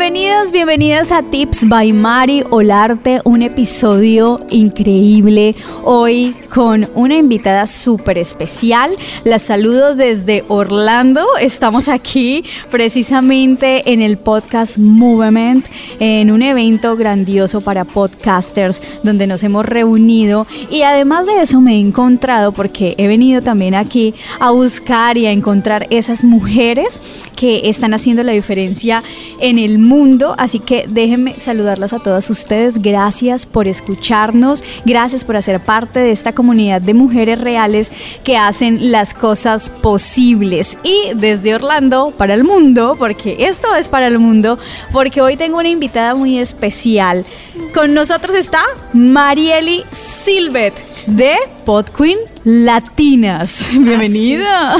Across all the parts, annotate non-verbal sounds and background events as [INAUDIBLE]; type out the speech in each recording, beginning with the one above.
Bienvenidos, bienvenidas a Tips by Mari Olarte, un episodio increíble hoy con una invitada súper especial. Las saludo desde Orlando. Estamos aquí precisamente en el podcast Movement, en un evento grandioso para podcasters donde nos hemos reunido y además de eso me he encontrado porque he venido también aquí a buscar y a encontrar esas mujeres que están haciendo la diferencia en el mundo. Así que déjenme saludarlas a todas ustedes. Gracias por escucharnos. Gracias por hacer parte de esta comunidad de mujeres reales que hacen las cosas posibles. Y desde Orlando para el mundo, porque esto es para el mundo, porque hoy tengo una invitada muy especial. Con nosotros está Marieli Silvet de Pod Queen Latinas. [LAUGHS] Bienvenida.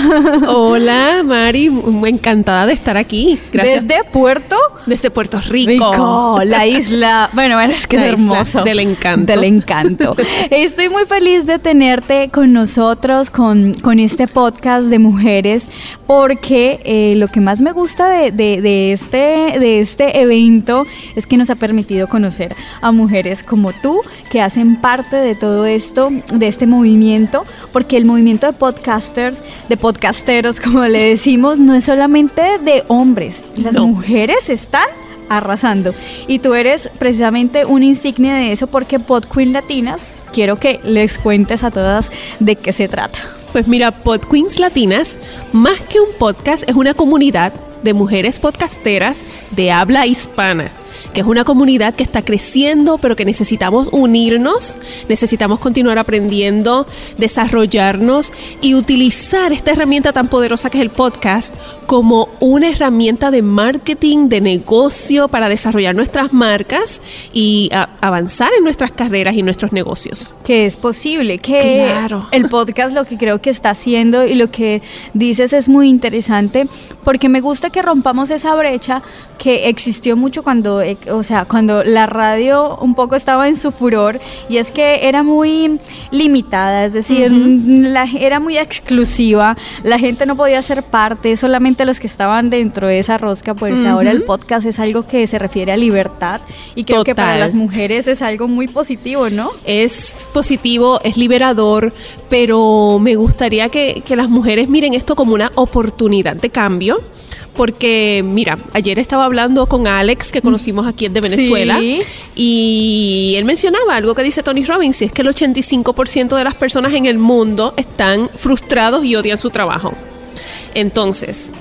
Hola, Mari, encantada de estar aquí. Gracias. Desde Puerto. Desde Puerto Rico. la isla. Bueno, bueno, es que es hermoso. Del encanto. Del encanto. Estoy muy feliz de tenerte con nosotros, con, con este podcast de mujeres, porque eh, lo que más me gusta de, de, este, de este evento es que nos ha permitido conocer a mujeres como tú, que hacen parte de todo esto, de este movimiento porque el movimiento de podcasters, de podcasteros, [LAUGHS] como le decimos, no es solamente de hombres. Las mujeres están arrasando. Y tú eres precisamente una insignia de eso porque Pod Queen Latinas, quiero que les cuentes a todas de qué se trata. Pues mira, Pod Queens Latinas, más que un podcast, es una comunidad de mujeres podcasteras de habla hispana que es una comunidad que está creciendo, pero que necesitamos unirnos, necesitamos continuar aprendiendo, desarrollarnos y utilizar esta herramienta tan poderosa que es el podcast como una herramienta de marketing, de negocio para desarrollar nuestras marcas y avanzar en nuestras carreras y nuestros negocios. Que es posible, que claro. el podcast lo que creo que está haciendo y lo que dices es muy interesante porque me gusta que rompamos esa brecha que existió mucho cuando o sea, cuando la radio un poco estaba en su furor y es que era muy limitada, es decir, la, era muy exclusiva, la gente no podía ser parte, solamente los que estaban dentro de esa rosca, pues ahora el podcast es algo que se refiere a libertad y creo que para las mujeres es algo muy positivo, ¿no? Es positivo, es liberador, pero me gustaría que, que las mujeres miren esto como una oportunidad de cambio porque mira, ayer estaba hablando con Alex, que conocimos aquí de Venezuela, y él mencionaba algo que dice Tony Robbins, y es que el 85% de las personas en el mundo están frustrados y odian su trabajo. Entonces...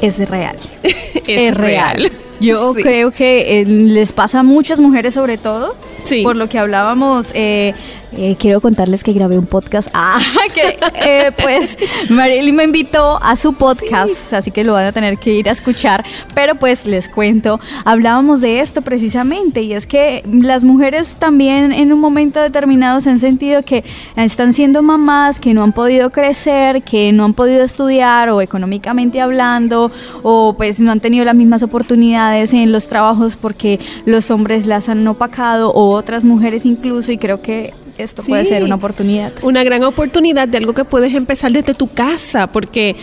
Es real. [LAUGHS] es, real. Yo [LAUGHS] creo que eh, les pasa a muchas mujeres sobre todo, por lo que hablábamos eh, eh, quiero contarles que grabé un podcast. [LAUGHS] Ah, que eh, pues Marily me invitó a su podcast, así que lo van a tener que ir a escuchar. Pero pues les cuento, hablábamos de esto precisamente, y es que las mujeres también en un momento determinado se han sentido que están siendo mamás, que no han podido crecer, que no han podido estudiar o económicamente hablando, o pues no han tenido las mismas oportunidades en los trabajos porque los hombres las han opacado o otras mujeres incluso, y creo que esto puede ser una oportunidad. Una gran oportunidad de algo que puedes empezar desde tu casa, porque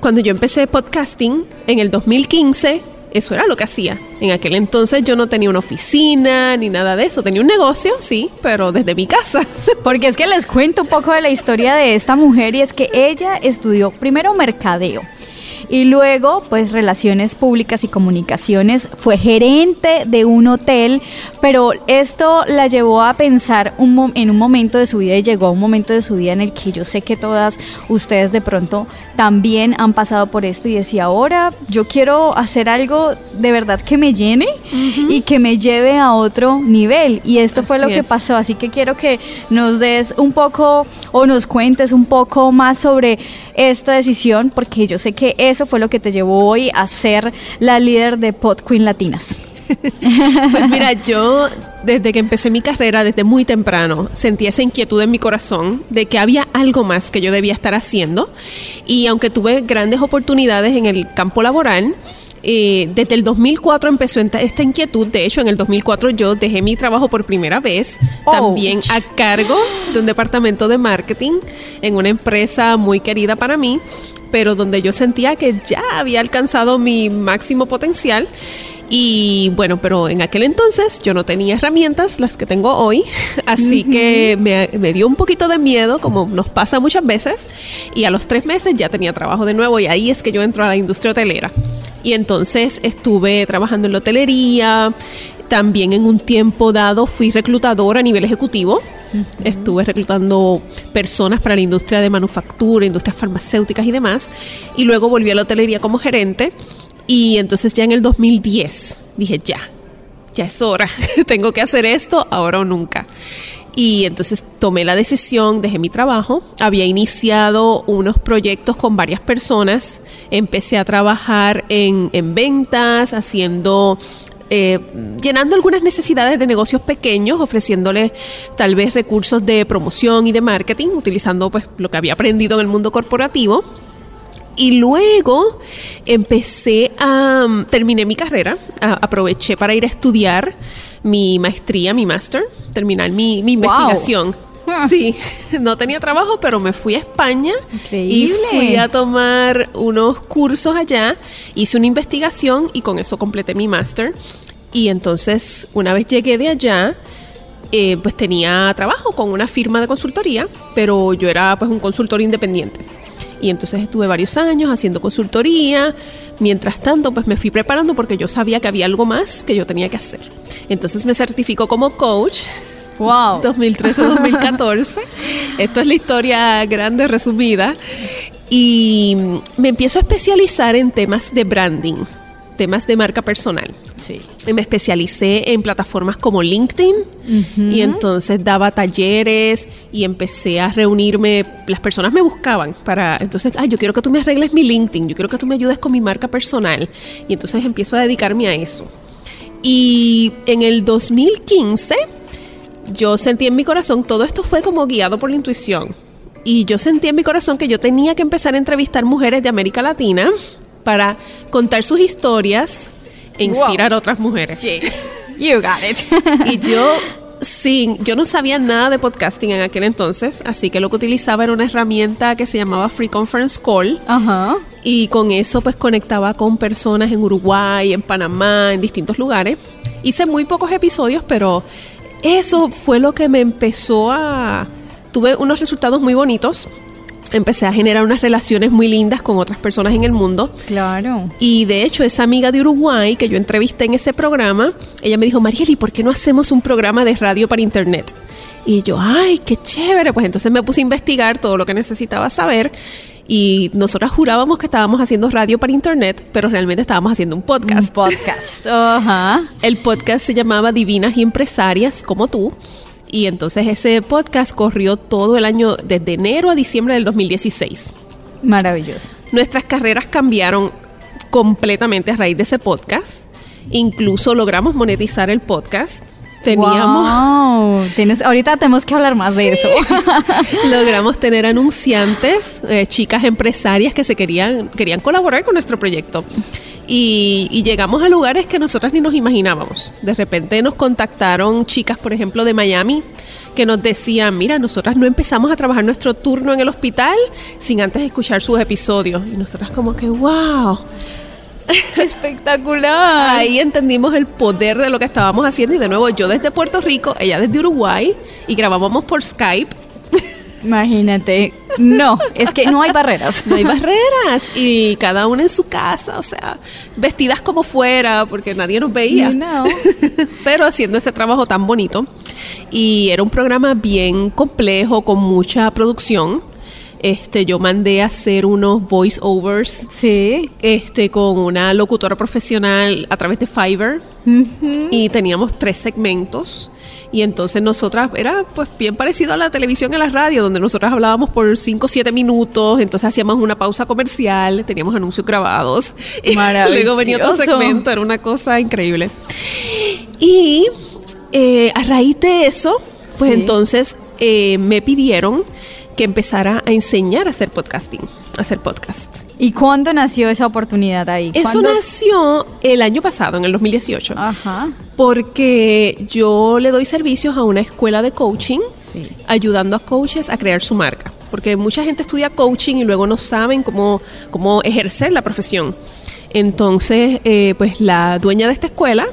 cuando yo empecé podcasting en el 2015, eso era lo que hacía. En aquel entonces yo no tenía una oficina ni nada de eso. Tenía un negocio, sí, pero desde mi casa. [LAUGHS] Porque es que les cuento un poco de la historia de esta mujer y es que ella estudió primero mercadeo y luego pues relaciones públicas y comunicaciones, fue gerente de un hotel, pero esto la llevó a pensar un en un momento de su vida y llegó a un momento de su vida en el que yo sé que todas ustedes de pronto también han pasado por esto y decía, ahora yo quiero hacer algo de verdad que me llene y que me lleve a otro nivel. Y esto fue lo que pasó, así que quiero que nos des un poco o nos cuentes un poco más sobre esta decisión, porque yo sé que eso fue lo que te llevó hoy a ser la líder de Pod Queen Latinas. [LAUGHS] pues mira, yo desde que empecé mi carrera, desde muy temprano, sentí esa inquietud en mi corazón de que había algo más que yo debía estar haciendo. Y aunque tuve grandes oportunidades en el campo laboral, Eh, desde el 2004 empezó esta inquietud. De hecho, en el 2004 yo dejé mi trabajo por primera vez, Oh. también a cargo de un departamento de marketing en una empresa muy querida para mí, pero donde yo sentía que ya había alcanzado mi máximo potencial. Y bueno, pero en aquel entonces yo no tenía herramientas, las que tengo hoy, [LAUGHS] así que me, me dio un poquito de miedo, como nos pasa muchas veces, y a los tres meses ya tenía trabajo de nuevo y ahí es que yo entro a la industria hotelera. Y entonces estuve trabajando en la hotelería, también en un tiempo dado fui reclutadora a nivel ejecutivo. Estuve reclutando personas para la industria de manufactura, industrias farmacéuticas y demás. Y luego volví a la hotelería como gerente. Y entonces ya en el 2010 dije, ya, ya es hora, [LAUGHS] tengo que hacer esto ahora o nunca. Y entonces tomé la decisión, dejé mi trabajo, había iniciado unos proyectos con varias personas, empecé a trabajar en, en ventas, haciendo eh, llenando algunas necesidades de negocios pequeños, ofreciéndoles tal vez recursos de promoción y de marketing, utilizando pues lo que había aprendido en el mundo corporativo. Y luego empecé a... terminé mi carrera, a- aproveché para ir a estudiar mi maestría, mi máster, terminar mi, mi Wow. investigación. [LAUGHS] Sí, no tenía trabajo, pero me fui a España Increíble. y fui a tomar unos cursos allá, hice una investigación y con eso completé mi máster. Y entonces, una vez llegué de allá, eh, pues tenía trabajo con una firma de consultoría, pero yo era pues un consultor independiente. Y entonces estuve varios años haciendo consultoría. Mientras tanto, pues me fui preparando porque yo sabía que había algo más que yo tenía que hacer. Entonces me certificó como coach Wow. [LAUGHS] 2013-2014. [LAUGHS] Esto es la historia grande, resumida. Y me empiezo a especializar en temas de branding, temas de marca personal. Sí. Y me especialicé en plataformas como LinkedIn y entonces daba talleres y empecé a reunirme, las personas me buscaban para, entonces, ay, yo quiero que tú me arregles mi LinkedIn, yo quiero que tú me ayudes con mi marca personal y entonces empiezo a dedicarme a eso. Y en el 2015 yo sentí en mi corazón, todo esto fue como guiado por la intuición. Y yo sentí en mi corazón que yo tenía que empezar a entrevistar mujeres de América Latina para contar sus historias e inspirar a otras mujeres. Sí. You got it. [LAUGHS] Y yo sin, yo no sabía nada de podcasting en aquel entonces, así que lo que utilizaba era una herramienta que se llamaba Free Conference Call. Ajá. Y con eso pues conectaba con personas en Uruguay, en Panamá, en distintos lugares. Hice muy pocos episodios, pero eso fue lo que me empezó a... Tuve unos resultados muy bonitos. Empecé a generar unas relaciones muy lindas con otras personas en el mundo. Claro. Y de hecho, esa amiga de Uruguay que yo entrevisté en ese programa, ella me dijo, Marieli, ¿por qué no hacemos un programa de radio para internet? Y yo, ay, qué chévere. Pues entonces me puse a investigar todo lo que necesitaba saber. Y nosotras jurábamos que estábamos haciendo radio para internet, pero realmente estábamos haciendo un Un podcast. podcast. Ajá. El podcast se llamaba Divinas y Empresarias, como tú. Y entonces ese podcast corrió todo el año, desde enero a diciembre del 2016. Maravilloso. Nuestras carreras cambiaron completamente a raíz de ese podcast. Incluso logramos monetizar el podcast. Teníamos, Wow. Tienes, ahorita tenemos que hablar más de eso. [LAUGHS] logramos tener anunciantes, eh, chicas empresarias que se querían, querían colaborar con nuestro proyecto. Y, y llegamos a lugares que nosotras ni nos imaginábamos. De repente nos contactaron chicas, por ejemplo, de Miami, que nos decían, mira, nosotras no empezamos a trabajar nuestro turno en el hospital sin antes escuchar sus episodios. Y nosotras como que, wow. [LAUGHS] Espectacular. Ahí entendimos el poder de lo que estábamos haciendo y de nuevo yo desde Puerto Rico, ella desde Uruguay y grabábamos por Skype. Imagínate. No, es que no hay barreras. [LAUGHS] No hay barreras y cada una en su casa, o sea, vestidas como fuera porque nadie nos veía. [LAUGHS] Pero haciendo ese trabajo tan bonito y era un programa bien complejo con mucha producción. Este, yo mandé a hacer unos voiceovers Sí. este, con una locutora profesional a través de Fiverr. Y teníamos tres segmentos. Y entonces nosotras era pues bien parecido a la televisión y a la radio donde nosotras hablábamos por 5 o 7 minutos. Entonces hacíamos una pausa comercial teníamos anuncios grabados. Y [LAUGHS] luego venía otro segmento era una cosa increíble. Y eh, a raíz de eso pues Sí. entonces eh, me pidieron que empezara a enseñar a hacer podcasting, a hacer podcast. ¿Y cuándo nació esa oportunidad ahí? Eso ¿Cuándo? nació el año pasado, en el 2018, Ajá. porque yo le doy servicios a una escuela de coaching, Sí. ayudando a coaches a crear su marca, porque mucha gente estudia coaching y luego no saben cómo, cómo ejercer la profesión. Entonces, eh, pues la dueña de esta escuela,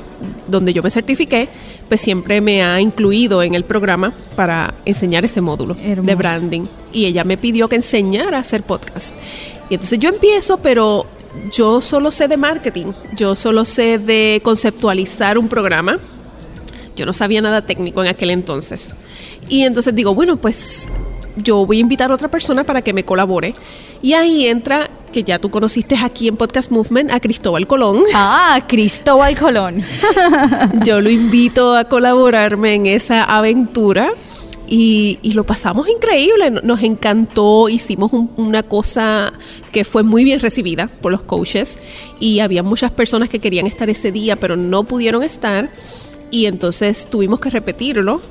donde yo me certifiqué, pues siempre me ha incluido en el programa para enseñar ese módulo Hermoso. de branding. Y ella me pidió que enseñara a hacer podcast. Y entonces yo empiezo, pero yo solo sé de marketing, yo solo sé de conceptualizar un programa. Yo no sabía nada técnico en aquel entonces. Y entonces digo, bueno, pues yo voy a invitar a otra persona para que me colabore. Y ahí entra, que ya tú conociste aquí en Podcast Movement, a Cristóbal Colón. [LAUGHS] Ah, Cristóbal Colón. [LAUGHS] Yo lo invito a colaborarme en esa aventura. Y, y lo pasamos increíble, no- nos encantó, hicimos un- una cosa que fue muy bien recibida por los coaches y había muchas personas que querían estar ese día pero no pudieron estar y entonces tuvimos que repetirlo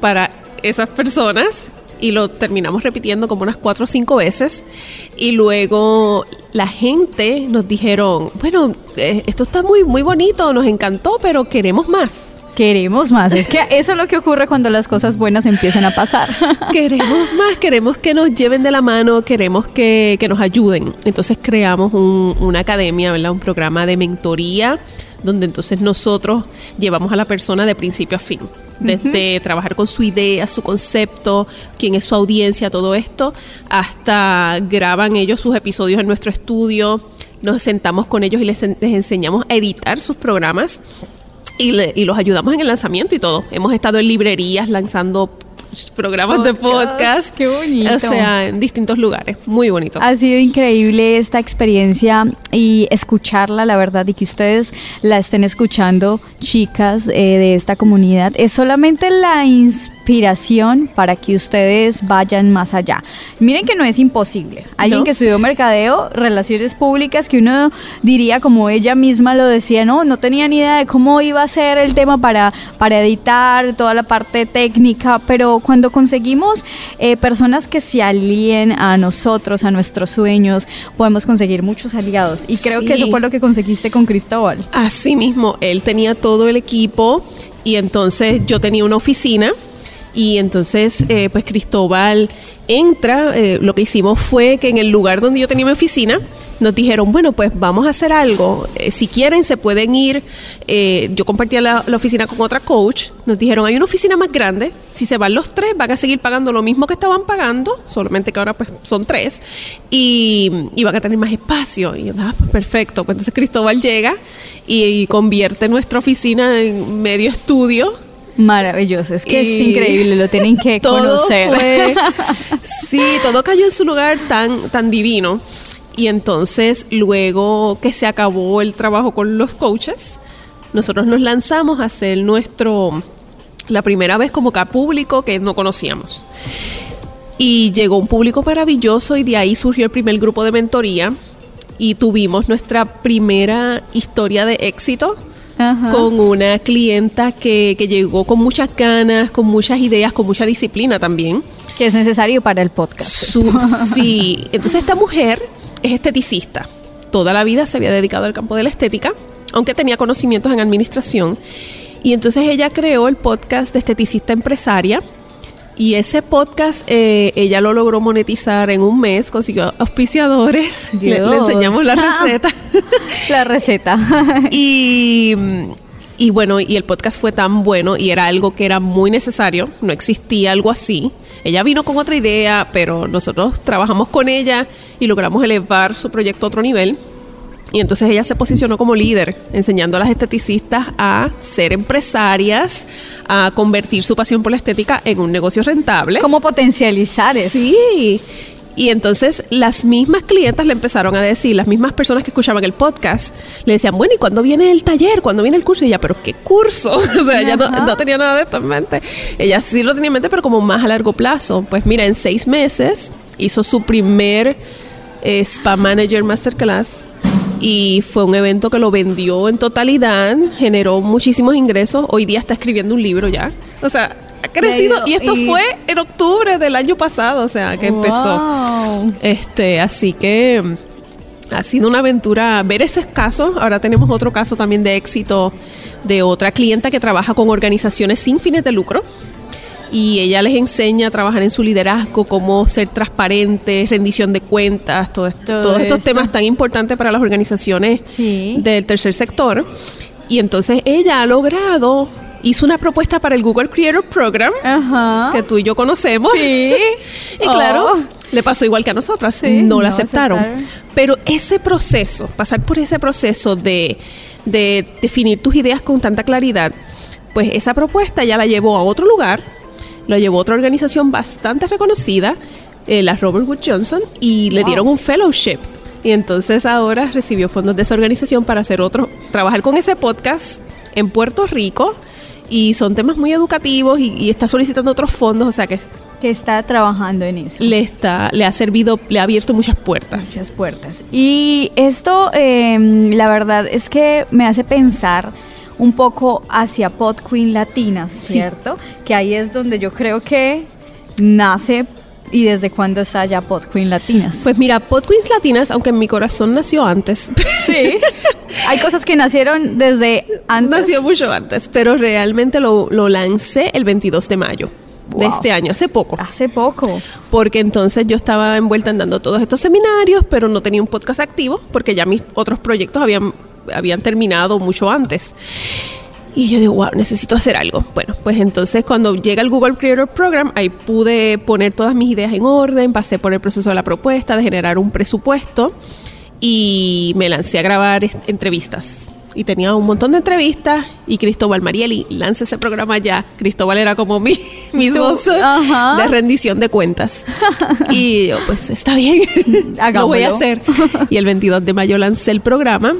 para esas personas y lo terminamos repitiendo como unas cuatro o cinco veces y luego la gente nos dijeron, bueno, eh, esto está muy, muy bonito, nos encantó, pero queremos más. Queremos más. Es que eso es lo que ocurre cuando las cosas buenas empiezan a pasar. [LAUGHS] Queremos más, queremos que nos lleven de la mano, queremos que, que nos ayuden. Entonces creamos un- una academia, ¿verdad? un programa de mentoría, donde entonces nosotros llevamos a la persona de principio a fin. Desde trabajar con su idea, su concepto, quién es su audiencia, todo esto, hasta graban ellos sus episodios en nuestro estudio, nos sentamos con ellos y les, les enseñamos a editar sus programas y, le- y los ayudamos en el lanzamiento y todo. Hemos estado en librerías lanzando programas de Podcast, podcast. qué bonito. O sea, en distintos lugares. Muy bonito. Ha sido increíble esta experiencia y escucharla, la verdad, y que ustedes la estén escuchando, chicas eh, de esta comunidad, es solamente la inspiración para que ustedes vayan más allá. Miren que no es imposible. Alguien No. que estudió mercadeo, relaciones públicas, que uno diría, como ella misma lo decía, no, no tenía ni idea de cómo iba a ser el tema para, para editar, toda la parte técnica, pero cuando conseguimos eh, personas que se alíen a nosotros, a nuestros sueños, podemos conseguir muchos aliados. Y creo que eso fue lo que conseguiste con Cristóbal. Así mismo, él tenía todo el equipo y entonces yo tenía una oficina y entonces eh, pues Cristóbal entra, eh, lo que hicimos fue que en el lugar donde yo tenía mi oficina nos dijeron, bueno pues vamos a hacer algo, Eh, si quieren se pueden ir, Eh, yo compartía la, oficina con otra coach, nos dijeron hay una oficina más grande, si se van los tres van a seguir pagando lo mismo que estaban pagando, solamente que ahora pues son tres y, y van a tener más espacio y yo, ah, pues, perfecto, pues entonces Cristóbal llega y convierte nuestra oficina en medio estudio Maravilloso, es que es increíble, lo tienen que [LAUGHS] conocer. fue- [LAUGHS] sí, todo cayó en su lugar tan, tan divino. Y entonces, luego que se acabó el trabajo con los coaches, nosotros nos lanzamos a hacer nuestro, la primera vez como que público que no conocíamos. Y llegó un público maravilloso y de ahí surgió el primer grupo de mentoría y tuvimos nuestra primera historia de éxito Ajá. con una clienta que, que llegó con muchas ganas, con muchas ideas, con mucha disciplina también. que es necesario para el podcast. Su- sí, entonces esta mujer es esteticista. Toda la vida se había dedicado al campo de la estética, aunque tenía conocimientos en administración. Y entonces ella creó el podcast de Esteticista Empresaria. Y ese podcast eh, ella lo logró monetizar en un mes, consiguió auspiciadores, [LAUGHS] le, le enseñamos la [LAUGHS] receta. La receta. [LAUGHS] Y, y bueno, y el podcast fue tan bueno y era algo que era muy necesario, no existía algo así. Ella vino con otra idea, pero nosotros trabajamos con ella y logramos elevar su proyecto a otro nivel. Y entonces ella se posicionó como líder, enseñando a las esteticistas a ser empresarias, a convertir su pasión por la estética en un negocio rentable. ¿Cómo potencializar eso? Sí. Y entonces las mismas clientas le empezaron a decir, las mismas personas que escuchaban el podcast, le decían, bueno, ¿y cuándo viene el taller? ¿Cuándo viene el curso? Y ella, ¿pero qué curso? [LAUGHS] o sea, ella no, tenía nada de esto en mente. Ella sí lo tenía en mente, pero como más a largo plazo. Pues mira, en seis meses hizo su primer eh, Spa Manager Masterclass y fue un evento que lo vendió en totalidad, generó muchísimos ingresos. Hoy día está escribiendo un libro ya. O sea, ha crecido. ido- Y esto y- fue en octubre del año pasado, o sea, que empezó. Este, así que ha sido una aventura ver ese caso. Ahora tenemos otro caso también de éxito de otra clienta que trabaja con organizaciones sin fines de lucro. Y ella les enseña a trabajar en su liderazgo, cómo ser transparentes, rendición de cuentas, todo esto- Todo todos estos esto. temas tan importantes para las organizaciones Sí. del tercer sector. Y entonces ella ha logrado, hizo una propuesta para el Google Creator Program, Ajá. que tú y yo conocemos. Sí. [LAUGHS] Y claro, Oh. le pasó igual que a nosotras, Sí, no la no aceptaron. aceptaron. Pero ese proceso, pasar por ese proceso de, de definir tus ideas con tanta claridad, pues esa propuesta ya la llevó a otro lugar, lo llevó a otra organización bastante reconocida, eh, la Robert Wood Johnson, y le dieron un fellowship. Y entonces ahora recibió fondos de esa organización para hacer otro, trabajar con ese podcast en Puerto Rico. Y son temas muy educativos y, y está solicitando otros fondos, o sea que Que está trabajando en eso. le está le ha servido le ha abierto muchas puertas Muchas puertas. Y esto, eh, la verdad, es que me hace pensar un poco hacia Pod Queen Latinas, Sí. ¿cierto? Que ahí es donde yo creo que nace y desde cuándo está ya Pod Queen Latinas. pues mira Pod Queens Latinas aunque en mi corazón nació antes [LAUGHS] sí. Hay cosas que nacieron desde antes. nació mucho antes pero realmente lo, lo lancé el 22 de mayo de este año hace poco Hace poco. porque entonces yo estaba envuelta en dando todos estos seminarios pero no tenía un podcast activo porque ya mis otros proyectos habían habían terminado mucho antes Y yo digo, wow, necesito hacer algo. Bueno, pues entonces cuando llega el Google Creator Program, ahí pude poner todas mis ideas en orden, pasé por el proceso de la propuesta, de generar un presupuesto y me lancé a grabar entrevistas. Y tenía un montón de entrevistas y Cristóbal Marieli lanza ese programa ya. Cristóbal era como mi, [LAUGHS] mi Tú, socio ajá. de rendición de cuentas. y yo, pues está bien, [LAUGHS] lo voy a hacer. Y el 22 de mayo lancé el programa.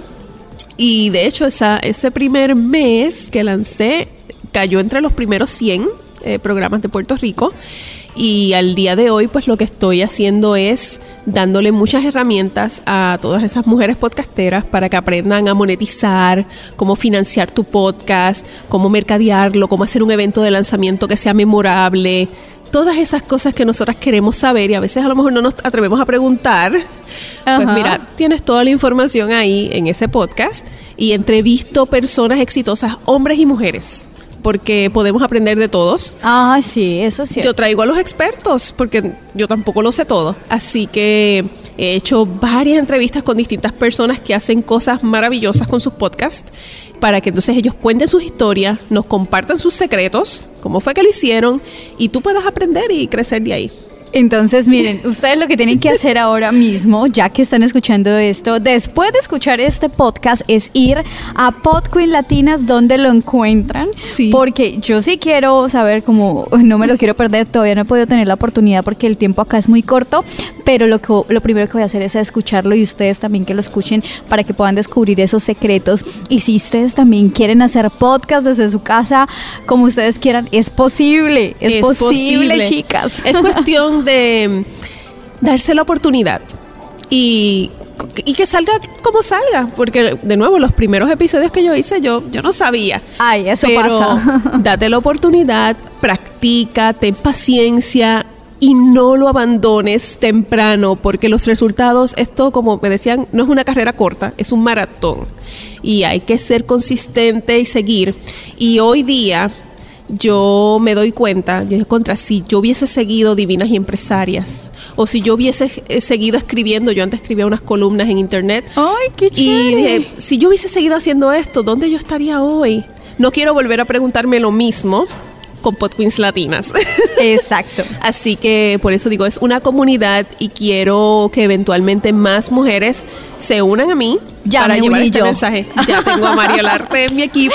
Y de hecho, esa, ese primer mes que lancé cayó entre los primeros 100 eh, programas de Puerto Rico. Y al día de hoy, pues lo que estoy haciendo es dándole muchas herramientas a todas esas mujeres podcasteras para que aprendan a monetizar, cómo financiar tu podcast, cómo mercadearlo, cómo hacer un evento de lanzamiento que sea memorable. Todas esas cosas que nosotras queremos saber y a veces a lo mejor no nos atrevemos a preguntar. Pues Ajá. mira, tienes toda la información ahí en ese podcast y entrevisto personas exitosas, hombres y mujeres, porque podemos aprender de todos. Ah, sí, eso sí. Yo traigo a los expertos porque yo tampoco lo sé todo. Así que he hecho varias entrevistas con distintas personas que hacen cosas maravillosas con sus podcasts para que entonces ellos cuenten sus historias, nos compartan sus secretos, cómo fue que lo hicieron y tú puedas aprender y crecer de ahí. Entonces, miren, ustedes lo que tienen que hacer ahora mismo, ya que están escuchando esto, después de escuchar este podcast, es ir a Pod Queen Latinas, donde lo encuentran. Sí. Porque yo sí quiero saber cómo, no me lo quiero perder, todavía no he podido tener la oportunidad porque el tiempo acá es muy corto, pero lo, que, lo primero que voy a hacer es escucharlo y ustedes también que lo escuchen para que puedan descubrir esos secretos. Y si ustedes también quieren hacer podcast desde su casa, como ustedes quieran, es posible, es, posible, chicas. Es [LAUGHS] cuestión de darse la oportunidad y, y que salga como salga, porque de nuevo los primeros episodios que yo hice yo, yo no sabía. Ay, eso Pero pasa. [LAUGHS] date la oportunidad, practica, ten paciencia y no lo abandones temprano, porque los resultados, esto como me decían, no es una carrera corta, es un maratón. Y hay que ser consistente y seguir. Y hoy día yo me doy cuenta, yo dije, contra, si yo hubiese seguido Divinas y Empresarias, o si yo hubiese eh, seguido escribiendo, yo antes escribía unas columnas en internet, Ay, qué y chévere. dije, si yo hubiese seguido haciendo esto, ¿dónde yo estaría hoy? No quiero volver a preguntarme lo mismo con Pod Queens Latinas. [LAUGHS] Exacto. Así que por eso digo, es una comunidad y quiero que eventualmente más mujeres se unan a mí Ya para me llevar uní este yo. mensaje. Ya tengo a María Larte [LAUGHS] en mi equipo.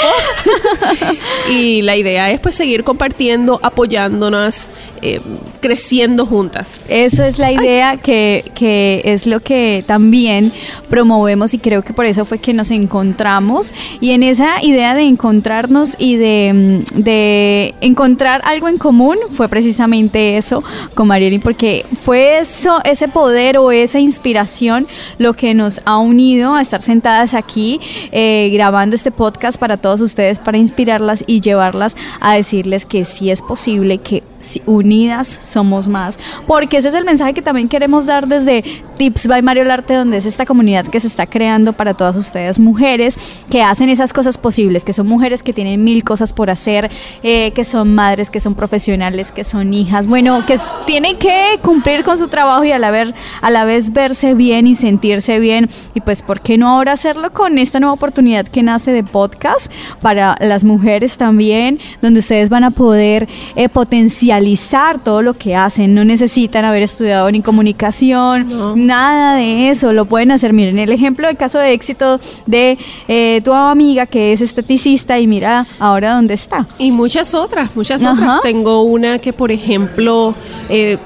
y la idea es pues seguir compartiendo, apoyándonos, eh, creciendo juntas. Eso es la idea que, que es lo que también promovemos y creo que por eso fue que nos encontramos. Y en esa idea de encontrarnos y de, mm, de encontrar algo en común fue precisamente eso con Marieli, porque fue eso, ese poder o esa inspiración lo que nos ha unido a estar sentadas aquí eh, grabando este podcast para todos ustedes, para inspirarlas y llevarlas a decirles que sí es posible, que unidas somos más, porque ese es el mensaje que también queremos dar desde Tips by Mario Larte, donde es esta comunidad que se está creando para todas ustedes, mujeres que hacen esas cosas posibles, que son mujeres que tienen mil cosas por hacer, eh, que son madres, que son profesionales, que son hijas, bueno, que tienen que cumplir con su trabajo y a la, vez, a la vez verse bien y sentirse bien. Y pues, ¿por qué no ahora hacerlo con esta nueva oportunidad que nace de podcast para las mujeres también, donde ustedes van a poder eh, potencializar todo lo que hacen? No necesitan haber estudiado ni comunicación, nada de eso, lo pueden hacer. Miren, el ejemplo del caso de éxito de eh, tu amiga que es esteticista y mira ahora dónde está. Y muchas otras, muchas otras. Tengo una que, por ejemplo, eh,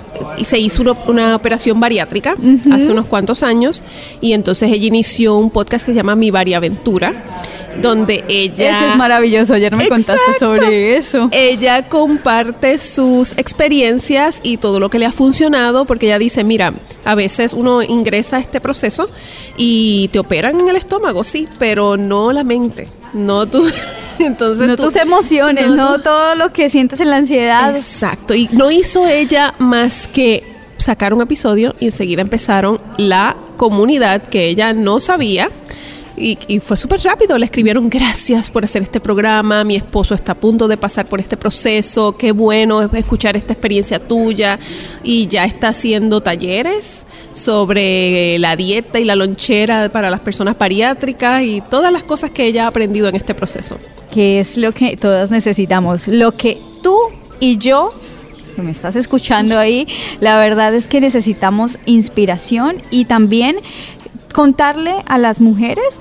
se hizo una, operación bariátrica hace unos cuantos años y entonces ella inició un podcast que se llama Mi Variaventura donde ella... Eso es maravilloso, ayer me contaste sobre eso. Ella comparte sus experiencias y todo lo que le ha funcionado, porque ella dice, mira, a veces uno ingresa a este proceso y te operan en el estómago, sí, pero no la mente, no tú... [LAUGHS] [LAUGHS] Entonces no tus emociones, no, todo lo que sientes en la ansiedad. Exacto, y no hizo ella más que sacar un episodio y enseguida empezaron la comunidad que ella no sabía. Y, fue súper rápido, le escribieron gracias por hacer este programa, mi esposo está a punto de pasar por este proceso, qué bueno escuchar esta experiencia tuya y ya está haciendo talleres sobre la dieta y la lonchera para las personas bariátricas y todas las cosas que ella ha aprendido en este proceso. Que es lo que todas necesitamos. Lo que tú y yo que me estás escuchando ahí, la verdad es que necesitamos inspiración y también contarle a las mujeres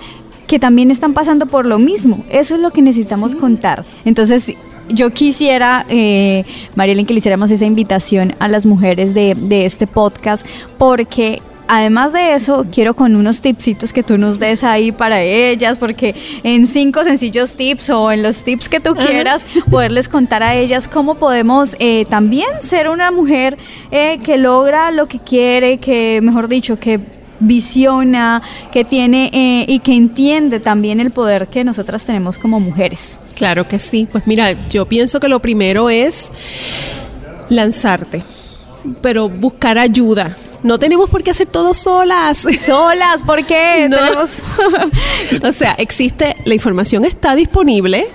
que también están pasando por lo mismo. Eso es lo que necesitamos contar. Entonces, yo quisiera, eh, Marielyn, que le hiciéramos esa invitación a las mujeres de, de este podcast, porque además de eso, quiero con unos tipsitos que tú nos des ahí para ellas, porque en cinco sencillos tips o en los tips que tú quieras, poderles contar a ellas cómo podemos eh, también ser una mujer eh, que logra lo que quiere, que, mejor dicho, que visiona, que tiene eh, y que entiende también el poder que nosotras tenemos como mujeres. Claro que sí. Pues mira, yo pienso que lo primero es lanzarte, pero buscar ayuda no tenemos por qué hacer todo solas. Solas, ¿por qué? [LAUGHS] [LAUGHS] o sea, existe, la información está disponible.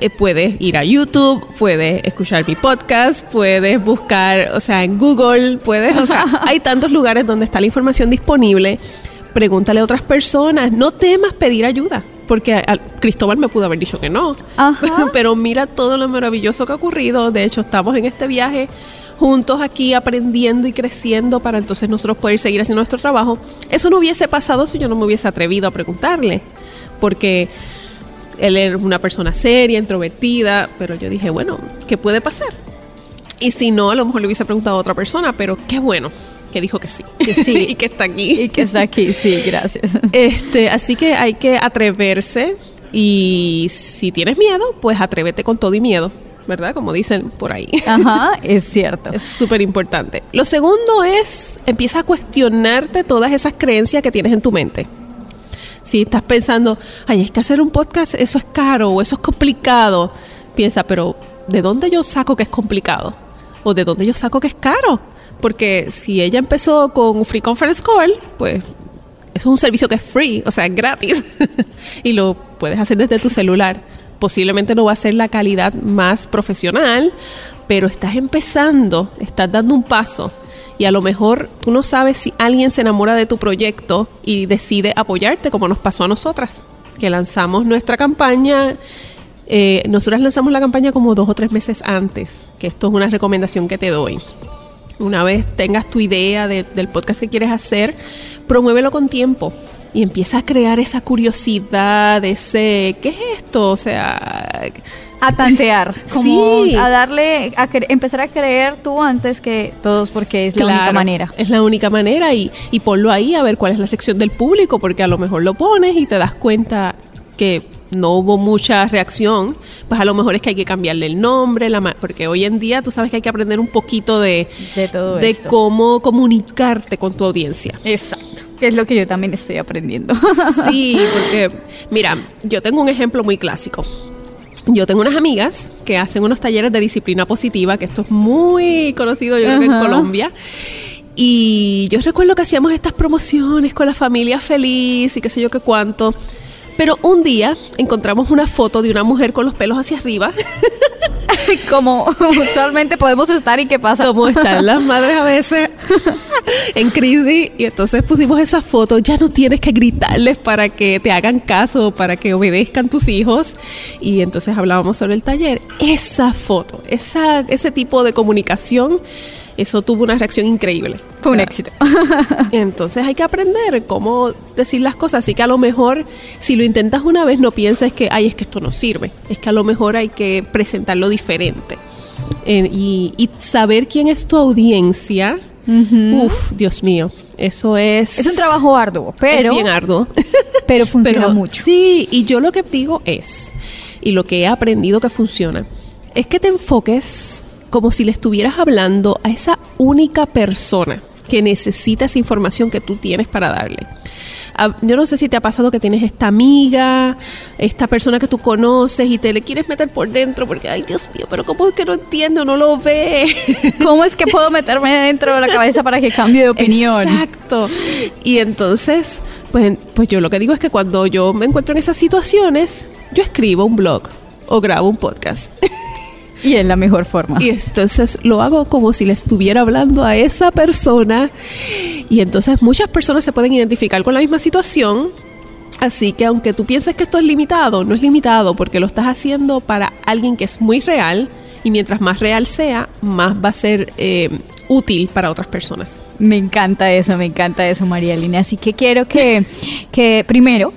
Eh, puedes ir a YouTube, puedes escuchar mi podcast, puedes buscar, o sea, en Google, puedes, o sea, [LAUGHS] hay tantos lugares donde está la información disponible. Pregúntale a otras personas, no temas pedir ayuda porque Cristóbal me pudo haber dicho que no. [LAUGHS] Pero mira todo lo maravilloso que ha ocurrido. De hecho, estamos en este viaje juntos aquí aprendiendo y creciendo para entonces nosotros poder seguir haciendo nuestro trabajo. Eso no hubiese pasado si yo no me hubiese atrevido a preguntarle, porque él era una persona seria, introvertida, pero yo dije, bueno, ¿qué puede pasar? Y si no, a lo mejor le hubiese preguntado a otra persona, pero qué bueno que dijo que sí. Que sí. [LAUGHS] y que está aquí. Y que está aquí, sí, gracias. Este, así que hay que atreverse y si tienes miedo, pues atrévete con todo y miedo. ¿verdad? Como dicen por ahí. Ajá, [LAUGHS] es cierto. es súper importante. Lo segundo es, empieza a cuestionarte todas esas creencias que tienes en tu mente. Si estás pensando, ay, es que hacer un podcast, eso es caro o eso es complicado, piensa, pero ¿de dónde yo saco que es complicado? ¿O de dónde yo saco que es caro? Porque si ella empezó con Free Conference Call, pues eso es un servicio que es free, o sea, es gratis. [LAUGHS] y lo puedes hacer desde tu celular posiblemente no va a ser la calidad más profesional, pero estás empezando, estás dando un paso y a lo mejor tú no sabes si alguien se enamora de tu proyecto y decide apoyarte como nos pasó a nosotras, que lanzamos nuestra campaña. Eh, nosotras lanzamos la campaña como dos o tres meses antes, que esto es una recomendación que te doy. Una vez tengas tu idea del podcast que quieres hacer, promuévelo con tiempo y empieza a crear esa curiosidad, ese, ¿qué es esto? O sea... A tantear, [LAUGHS] como a darle, a empezar a creer tú antes que todos, porque es la única manera. Es la única manera y, y ponlo ahí a ver cuál es la reacción del público, porque a lo mejor lo pones y te das cuenta que no hubo mucha reacción, pues a lo mejor es que hay que cambiarle el nombre, la porque hoy en día tú sabes que hay que aprender un poquito de, de, todo de cómo comunicarte con tu audiencia. Exacto. Que es lo que yo también estoy aprendiendo. [LAUGHS] Sí, porque, mira, yo tengo un ejemplo muy clásico. Yo tengo unas amigas que hacen unos talleres de disciplina positiva, que esto es muy conocido yo creo que en. Colombia. Y yo recuerdo que hacíamos estas promociones con la familia feliz y qué sé yo qué cuánto. Pero un día encontramos una foto de una mujer con los pelos hacia arriba, [LAUGHS] Como usualmente podemos estar y qué pasa. como están las madres a veces [LAUGHS] en crisis. Y entonces pusimos esa foto. Ya no tienes que gritarles para que te hagan caso, para que obedezcan tus hijos. Y entonces hablábamos sobre el taller. Esa foto, esa, ese tipo de comunicación, eso tuvo una reacción increíble. Fue O un sea, éxito. [LAUGHS] Entonces hay que aprender cómo decir las cosas. Así que a lo mejor, si lo intentas una vez, no pienses que, ay, es que esto no sirve. Es que a lo mejor hay que presentarlo diferente. Eh, y, y saber quién es tu audiencia, uf, Dios mío, eso es... Es un trabajo arduo, es pero, bien arduo. [LAUGHS] pero funciona Pero, mucho. Sí, y yo lo que digo es, y lo que he aprendido que funciona, es que te enfoques como si le estuvieras hablando a esa única persona que necesita esa información que tú tienes para darle. Ah, Yo no sé si te ha pasado que tienes esta amiga, esta persona que tú conoces y te le quieres meter por dentro porque, ay Dios mío, pero ¿cómo es que no entiendo, no lo ve? [LAUGHS] ¿Cómo es que puedo meterme dentro de la cabeza para que cambie de opinión? Exacto. Y entonces, pues, pues yo lo que digo es que cuando yo me encuentro en esas situaciones, yo escribo un blog o grabo un podcast. [LAUGHS] Y es la mejor forma. Y entonces lo hago como si le estuviera hablando a esa persona. Y entonces muchas personas se pueden identificar con la misma situación. Así que aunque tú pienses que esto es limitado, no es limitado porque lo estás haciendo para alguien que es muy real. Y mientras más real sea, más va a ser eh, útil para otras personas. Me encanta eso, me encanta eso, María Elena. Así que quiero que, que primero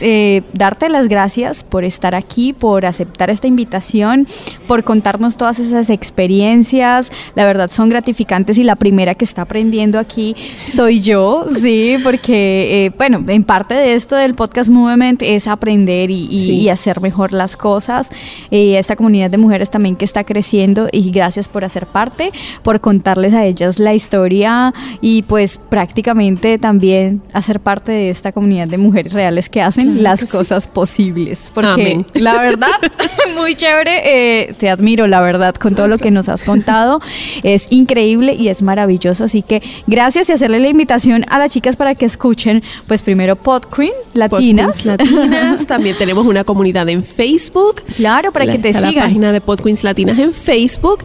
eh, darte las gracias por estar aquí, por aceptar esta invitación, por contarnos todas esas experiencias. La verdad son gratificantes y la primera que está aprendiendo aquí soy yo, sí, porque, eh, bueno, en parte de esto del podcast Movement es aprender y, y- Sí. y hacer mejor las cosas. Y esta comunidad de mujeres también que está creciendo y gracias por hacer parte, por contarles a ellas la historia y pues prácticamente también hacer parte de esta comunidad de mujeres reales que hacen Claro las sí. cosas posibles. Porque Amén. [LAUGHS] la verdad, [LAUGHS] muy chévere, eh, te admiro la verdad con todo lo que nos has contado. Es increíble y es maravilloso. Así que gracias y hacerle la invitación a las chicas para que escuchen, pues primero Pod Queen Latinas. Pod Queens Latinas. [LAUGHS] También tenemos una comunidad en Facebook. Claro, para que te Está La sigan. página de Pod Queens Latinas en Facebook.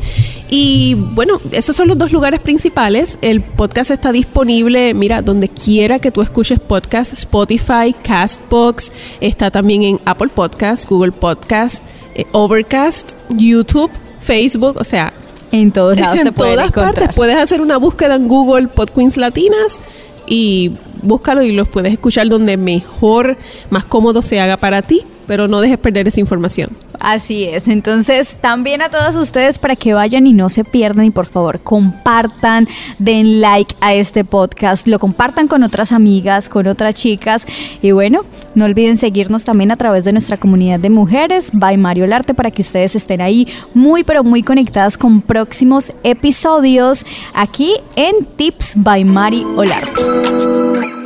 Y bueno, esos son los dos lugares principales. El podcast está disponible, mira, donde quiera que tú escuches podcast, Spotify, Castbox, está también en Apple Podcast, Google Podcast, eh, Overcast, YouTube, Facebook, o sea, En todos lados [LAUGHS] te en pueden todas encontrar. partes. Puedes hacer una búsqueda en Google Pod Queens Latinas y búscalo y los puedes escuchar donde mejor, más cómodo se haga para ti, pero no dejes perder esa información. Así es, entonces también a todas ustedes para que vayan y no se pierdan y por favor compartan, den like a este podcast, lo compartan con otras amigas, con otras chicas y bueno, no olviden seguirnos también a través de nuestra comunidad de mujeres, by Mario Larte, para que ustedes estén ahí muy pero muy conectadas con próximos episodios aquí en Tips by Mari Olarte.